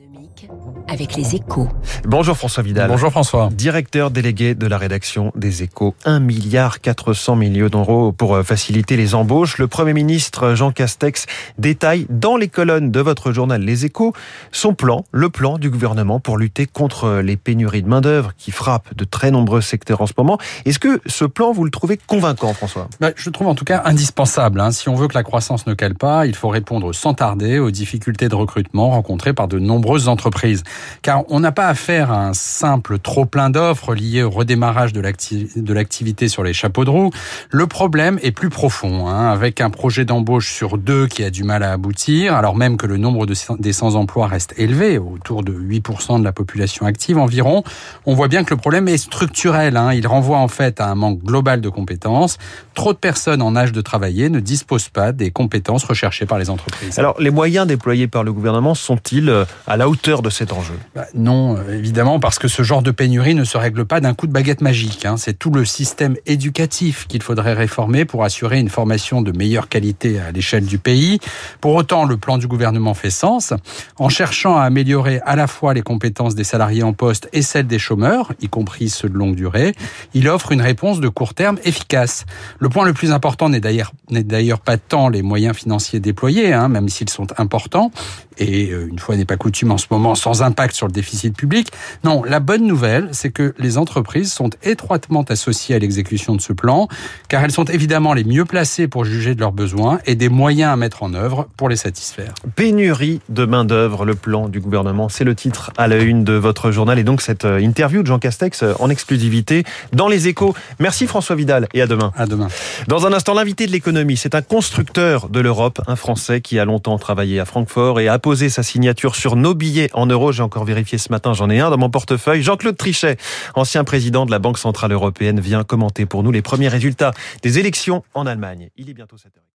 économique avec les échos. Bonjour François Vidal. Bonjour François. Directeur délégué de la rédaction des échos. 1 milliard 400 millions d'euros pour euh, faciliter les embauches. Le Premier ministre Jean Castex détaille dans les colonnes de votre journal Les échos son plan, le plan du gouvernement pour lutter contre les pénuries de main-d'œuvre qui frappent de très nombreux secteurs en ce moment. Est-ce que ce plan, vous le trouvez convaincant François? Bah, Je le trouve en tout cas indispensable. Hein. Si on veut que la croissance ne cale pas, il faut répondre sans tarder aux difficultés de recrutement rencontrées par de nombreuses entreprises. Car on n'a pas affaire à un simple trop-plein d'offres lié au redémarrage de l'activité sur les chapeaux de roue. Le problème est plus profond, hein, avec un projet d'embauche sur deux qui a du mal à aboutir, alors même que le nombre de, des sans-emploi reste élevé, autour de 8% de la population active environ. On voit bien que le problème est structurel. Hein. Il renvoie en fait à un manque global de compétences. Trop de personnes en âge de travailler ne disposent pas des compétences recherchées par les entreprises. Alors, les moyens déployés par le gouvernement sont-ils euh, à la hauteur de cet enjeu? Bah, Non, euh, évidemment, parce que ce genre de pénurie ne se règle pas d'un coup de baguette magique. Hein. C'est tout le système éducatif qu'il faudrait réformer pour assurer une formation de meilleure qualité à l'échelle du pays. Pour autant, le plan du gouvernement fait sens. En cherchant à améliorer à la fois les compétences des salariés en poste et celles des chômeurs, y compris ceux de longue durée, il offre une réponse de court terme efficace. Le point le plus important n'est d'ailleurs pas tant les moyens financiers déployés, hein, même s'ils sont importants, et euh, une fois n'est pas coutume en ce moment, sans impact sur le déficit public. Non, la bonne nouvelle, c'est que les entreprises sont étroitement associées à l'exécution de ce plan, car elles sont évidemment les mieux placées pour juger de leurs besoins et des moyens à mettre en œuvre pour les satisfaire. Pénurie de main-d'œuvre, le plan du gouvernement, c'est le titre à la une de votre journal et donc cette euh, interview de Jean Castex euh, en exclusivité dans les échos. Merci François Vidal et à demain. À demain. Dans un instant, l'invité de l'économie, c'est un constructeur de l'Europe, un Français qui a longtemps travaillé à Francfort et a posé sa signature sur nos billets en euros. J'ai encore vérifié ce matin, j'en ai un dans mon portefeuille. Jean-Claude Trichet, ancien président de la Banque Centrale Européenne, vient commenter pour nous les premiers résultats des élections en Allemagne. Il est bientôt 7 heures.